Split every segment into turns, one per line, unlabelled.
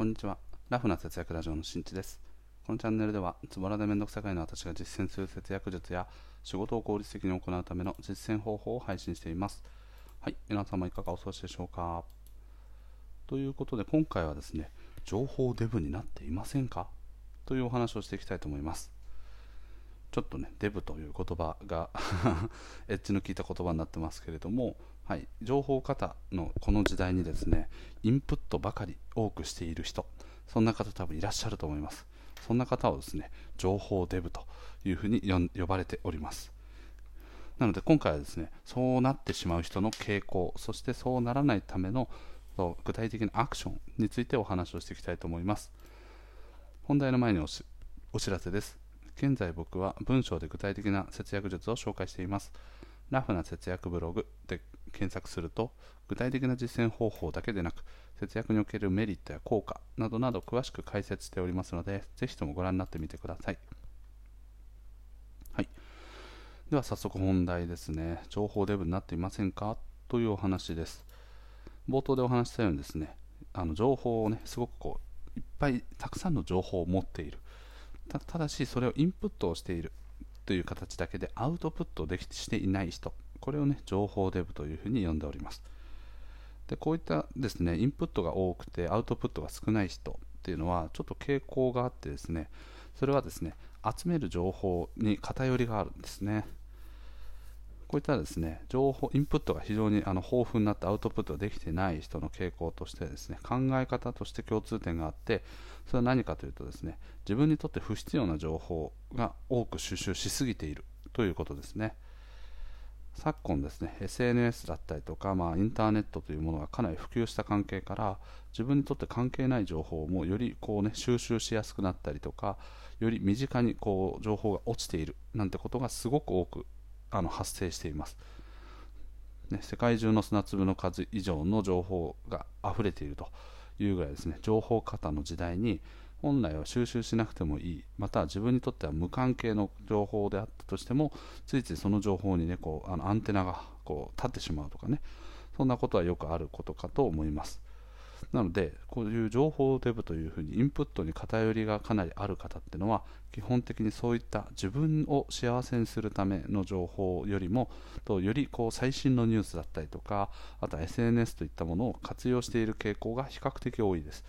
こんにちは。ラフな節約ラジオのしんちです。このチャンネルでは、つぼらでめんどくさがいの私が実践する節約術や、仕事を効率的に行うための実践方法を配信しています。はい、皆様いかがお過ごしでしょうか？ということで、今回はですね、情報デブになっていませんか？というお話をしていきたいと思います。ちょっとね、デブという言葉が エッジの効いた言葉になってますけれども、はい、情報型のこの時代にですねインプットばかり多くしている人そんな方多分いらっしゃると思います。そんな方をですね情報デブというふうに呼ばれております。なので今回はですねそうなってしまう人の傾向そしてそうならないための具体的なアクションについてお話をしていきたいと思います。本題の前にお知らせです。現在僕は文章で具体的な節約術を紹介しています。ラフな節約ブログで検索すると具体的な実践方法だけでなく節約におけるメリットや効果などなど詳しく解説しておりますのでぜひともご覧になってみてください、はい、では早速本題ですね。情報デブになっていませんか？というお話です。冒頭でお話したようにですねあの情報をねすごくこういっぱいたくさんの情報を持っている。ただしそれをインプットをしているという形だけでアウトプットできしていない人。これをね情報デブというふうに呼んでおりますでこういったですねインプットが多くてアウトプットが少ない人っていうのはちょっと傾向があってですねそれはですね集める情報に偏りがあるんですねこういったですね情報インプットが非常にあの豊富になってアウトプットができてない人の傾向としてですね考え方として共通点があってそれは何かというとですね自分にとって不必要な情報が多く収集しすぎているということですね。昨今ですね SNS だったりとか、まあ、インターネットというものがかなり普及した関係から自分にとって関係ない情報もよりこう、ね、収集しやすくなったりとかより身近にこう情報が落ちているなんてことがすごく多くあの発生しています、ね、世界中の砂粒の数以上の情報が溢れているというぐらいですね情報過多の時代に本来は収集しなくてもいい。また自分にとっては無関係の情報であったとしてもついついその情報にねこうあのアンテナがこう立ってしまうとかね。そんなことはよくあることかと思います。なのでこういう情報デブというふうにインプットに偏りがかなりある方っていうのは基本的にそういった自分を幸せにするための情報よりもとよりこう最新のニュースだったりとかあとは SNS といったものを活用している傾向が比較的多いです。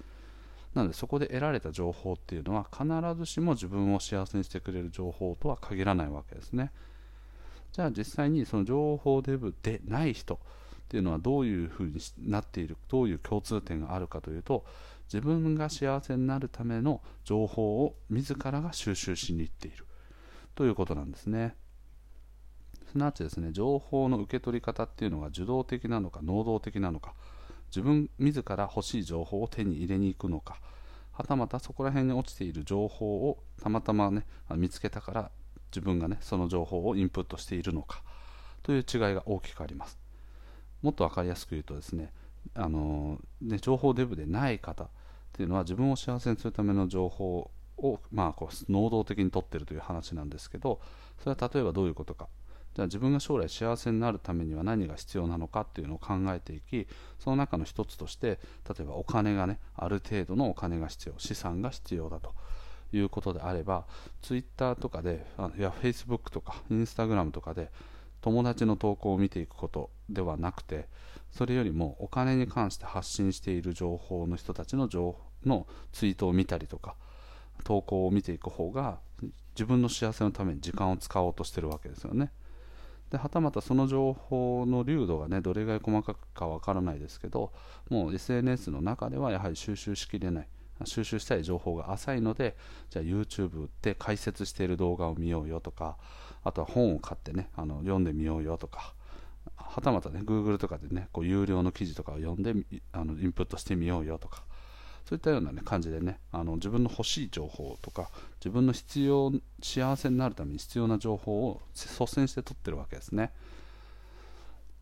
なのでそこで得られた情報っていうのは必ずしも自分を幸せにしてくれる情報とは限らないわけですね。じゃあ実際にその情報デブでない人っていうのはどういうふうになっているどういう共通点があるかというと自分が幸せになるための情報を自らが収集しに行っている。ということなんですね。すなわちですね情報の受け取り方っていうのが受動的なのか能動的なのか。自分自ら欲しい情報を手に入れに行くのか。はたまたそこら辺に落ちている情報をたまたまね見つけたから自分がねその情報をインプットしているのか。という違いが大きくあります。もっと分かりやすく言うとですねあのね情報デブでない方っていうのは自分を幸せにするための情報を、まあ、こう能動的に取ってるという話なんですけどそれは例えばどういうことか。じゃあ自分が将来幸せになるためには何が必要なのかっていうのを考えていきその中の一つとして例えばお金がねある程度のお金が必要資産が必要だということであればツイッターとかであいやフェイスブックとかインスタグラムとかで友達の投稿を見ていくことではなくてそれよりもお金に関して発信している情報の人たちの情のツイートを見たりとか投稿を見ていく方が自分の幸せのために時間を使おうとしてるわけですよね。ではたまたその情報の流度がねどれぐらい細かくかわからないですけどもう SNS の中ではやはり収集しきれない。収集したい情報が浅いのでじゃあ YouTube で解説している動画を見ようよとかあとは本を買ってねあの読んでみようよとかはたまたね Google とかでねこう有料の記事とかを読んであのインプットしてみようよとかそういったような、ね、感じでねあの自分の欲しい情報とか自分の必要幸せになるために必要な情報を率先して取ってるわけですね。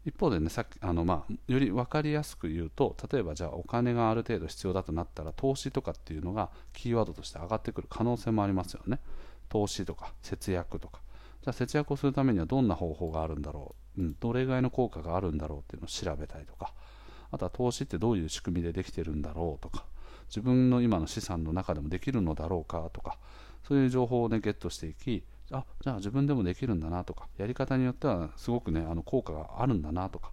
一方でねさっきあの、まあ、より分かりやすく言うと例えばじゃあお金がある程度必要だとなったら投資とかっていうのがキーワードとして上がってくる可能性もありますよね。投資とか節約とか。じゃあ節約をするためにはどんな方法があるんだろう、うん、どれぐらいの効果があるんだろうっていうのを調べたりとか。あとは投資ってどういう仕組みでできてるんだろうとか。自分の今の資産の中でもできるのだろうかとかそういう情報を、ね、ゲットしていきあじゃあ自分でもできるんだなとかやり方によってはすごくねあの効果があるんだなとか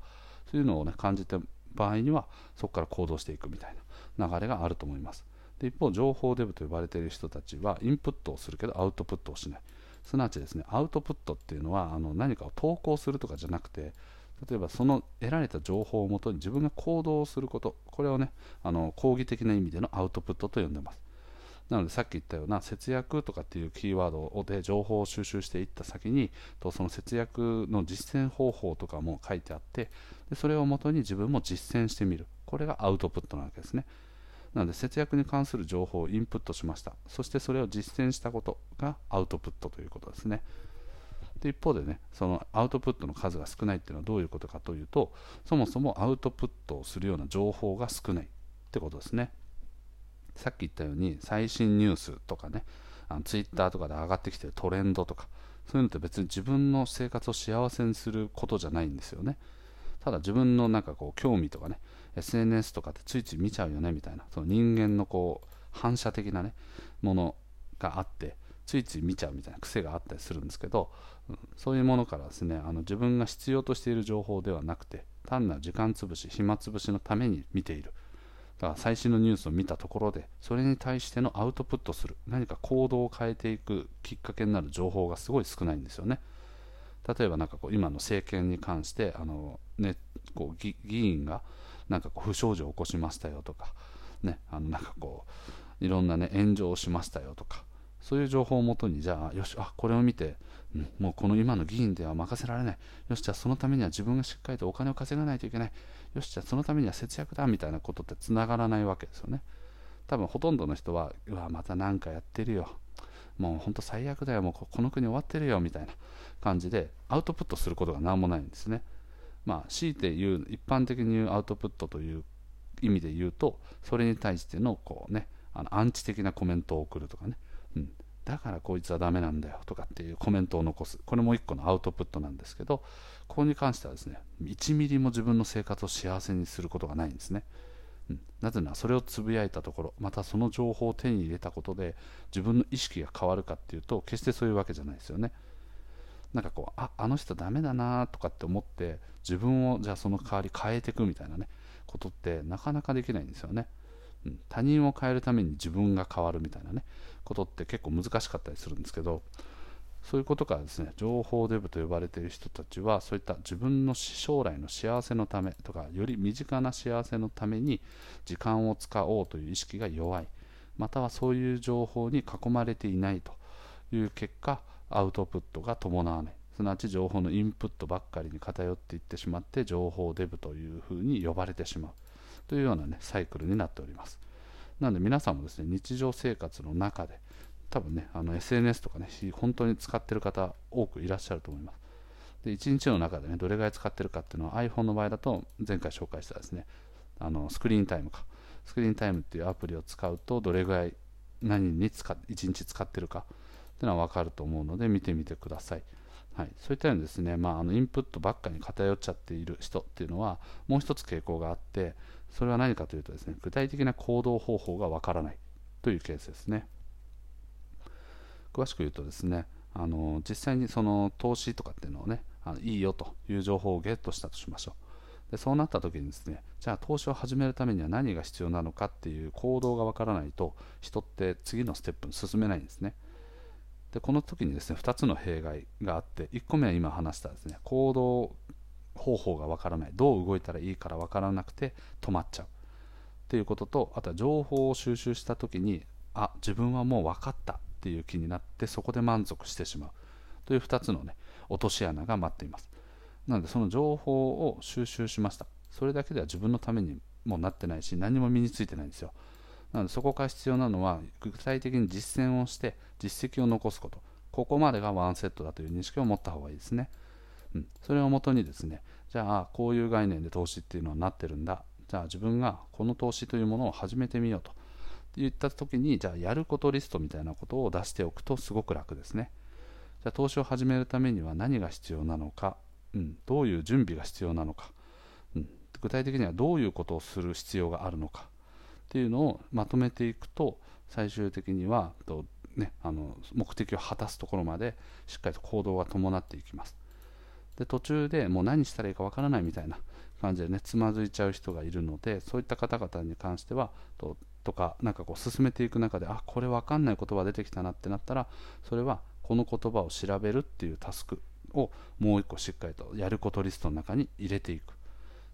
そういうのをね感じた場合にはそこから行動していくみたいな流れがあると思います。で一方情報デブと呼ばれている人たちはインプットをするけどアウトプットをしない。すなわちですねアウトプットっていうのはあの何かを投稿するとかじゃなくて例えばその得られた情報をもとに自分が行動することこれをねあの講義的な意味でのアウトプットと呼んでます。なのでさっき言ったような節約とかっていうキーワードで情報を収集していった先にとその節約の実践方法とかも書いてあってでそれをもとに自分も実践してみる。これがアウトプットなわけですね。なので節約に関する情報をインプットしました。そしてそれを実践したことがアウトプットということですね。で一方でねそのアウトプットの数が少ないっていうのはどういうことかというとそもそもアウトプットをするような情報が少ないってことですね。さっき言ったように最新ニュースとかねあのツイッターとかで上がってきてるトレンドとかそういうのって別に自分の生活を幸せにすることじゃないんですよね。ただ自分のなんかこう興味とかね SNS とかってついつい見ちゃうよねみたいな。その人間のこう反射的なねものがあってついつい見ちゃうみたいな癖があったりするんですけど、そういうものからですねあの自分が必要としている情報ではなくて単なる時間つぶし暇つぶしのために見ている。だから最新のニュースを見たところでそれに対してのアウトプットする何か行動を変えていくきっかけになる情報がすごい少ないんですよね。例えばなんかこう今の政権に関してあの、ね、こう議員がなんかこう不祥事を起こしましたよとか、ね、あのなんかこういろんな、ね、炎上をしましたよとかそういう情報をもとにじゃあよしあこれを見て、うん、もうこの今の議員では任せられない。よしじゃあそのためには自分がしっかりとお金を稼がないといけない。よしじゃあそのためには節約だ。みたいなことってつながらないわけですよね。多分ほとんどの人はうわまた何かやってるよ。もう本当最悪だよ。もうこの国終わってるよ。みたいな感じでアウトプットすることが何もないんですね。まあ強いて言う一般的に言うアウトプットという意味で言うとそれに対してのこうねあのアンチ的なコメントを送るとかね、うん、だからこいつはダメなんだよとかっていうコメントを残す。これも一個のアウトプットなんですけどここに関してはですね1ミリも自分の生活を幸せにすることがないんですね、うん、なぜならそれをつぶやいたところまたその情報を手に入れたことで自分の意識が変わるかっていうと決してそういうわけじゃないですよね。なんかこうああの人ダメだなとかって思って自分をじゃあその代わり変えていくみたいなねことってなかなかできないんですよね、他人を変えるために自分が変わるみたいなねことって結構難しかったりするんですけどそういうことからですね情報デブと呼ばれている人たちはそういった自分の将来の幸せのためとかより身近な幸せのために時間を使おうという意識が弱い。またはそういう情報に囲まれていないという結果アウトプットが伴わない。すなわち情報のインプットばっかりに偏っていってしまって情報デブというふうに呼ばれてしまう。というような、ね、サイクルになっておりますなので皆さんもですね日常生活の中で多分ね、あの SNS とかね、本当に使ってる方多くいらっしゃると思います。で、1日の中でね、どれぐらい使ってるかっていうのは iPhone の場合だと、前回紹介したですね、あのスクリーンタイムか。スクリーンタイムっていうアプリを使うと、どれぐらい何に使っ1日使ってるかっていうのは分かると思うので、見てみてください。はい、そういったようにですね、まあ、あのインプットばっかに偏っちゃっている人っていうのは、もう一つ傾向があって、それは何かというとですね、具体的な行動方法が分からないというケースですね。詳しく言うとですねあの実際にその投資とかっていうのをねあのいいよという情報をゲットしたとしましょうでそうなった時にですねじゃあ投資を始めるためには何が必要なのかっていう行動がわからないと人って次のステップに進めないんですねでこの時にですね2つの弊害があって1個目は今話したですね行動方法がわからない。どう動いたらいいからわからなくて止まっちゃう。っていうこととあとは情報を収集した時にあ自分はもう分かったっていう気になってそこで満足してしまう。という2つのね落とし穴が待っています。なのでその情報を収集しました。それだけでは自分のためにもなってないし何も身についてないんですよ。なのでそこから必要なのは具体的に実践をして実績を残すこと。ここまでがワンセットだという認識を持った方がいいですね、うん、それをもとにですねじゃあこういう概念で投資っていうのはなってるんだ。じゃあ自分がこの投資というものを始めてみようと。言った時にじゃあやることリストみたいなことを出しておくとすごく楽ですね。じゃあ投資を始めるためには何が必要なのか、うん、どういう準備が必要なのか、うん、具体的にはどういうことをする必要があるのか。っていうのをまとめていくと最終的にはと、ね、あの目的を果たすところまでしっかりと行動が伴っていきます。で途中でもう何したらいいかわからないみたいな感じでねつまずいちゃう人がいるのでそういった方々に関してはととかなんかこう進めていく中であこれ分かんない言葉出てきたなってなったらそれはこの言葉を調べるっていうタスクをもう一個しっかりとやることリストの中に入れていく。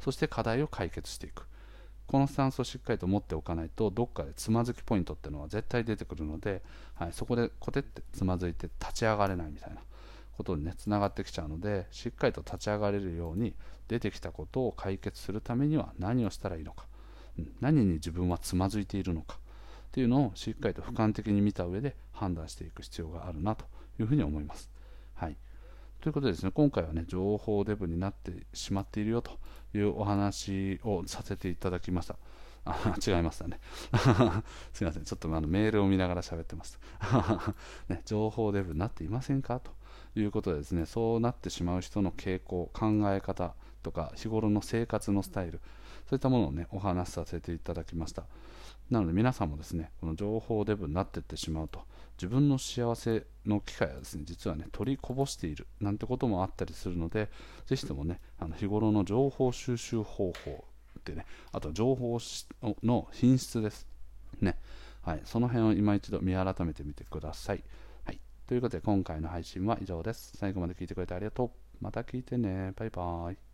そして課題を解決していく。このスタンスをしっかりと持っておかないとどっかでつまずきポイントっていうのは絶対出てくるので、はい、そこでコテってつまずいて立ち上がれないみたいな。ことにねつながってきちゃうのでしっかりと立ち上がれるように出てきたことを解決するためには何をしたらいいのか、何に自分はつまずいているのかっていうのをしっかりと俯瞰的に見た上で判断していく必要があるなというふうに思います。はい、ということでですね、今回はね、情報デブになってしまっているよというお話をさせていただきました。あ違いましたね。すいません。ちょっとあのメールを見ながら喋ってました。ね、情報デブになっていませんかということでですね、そうなってしまう人の傾向、考え方とか、日頃の生活のスタイル、そういったものをね、お話しさせていただきました。なので皆さんもですね、この情報デブになっていってしまうと、自分の幸せの機会はですね、実はね、取りこぼしているなんてこともあったりするので、ぜひともね、あの日頃の情報収集方法ってね、あと情報の品質です。ね。はい、その辺を今一度見改めてみてくださ。い、ということで今回の配信は以上です。最後まで聞いてくれてありがとう。また聞いてね。バイバイ。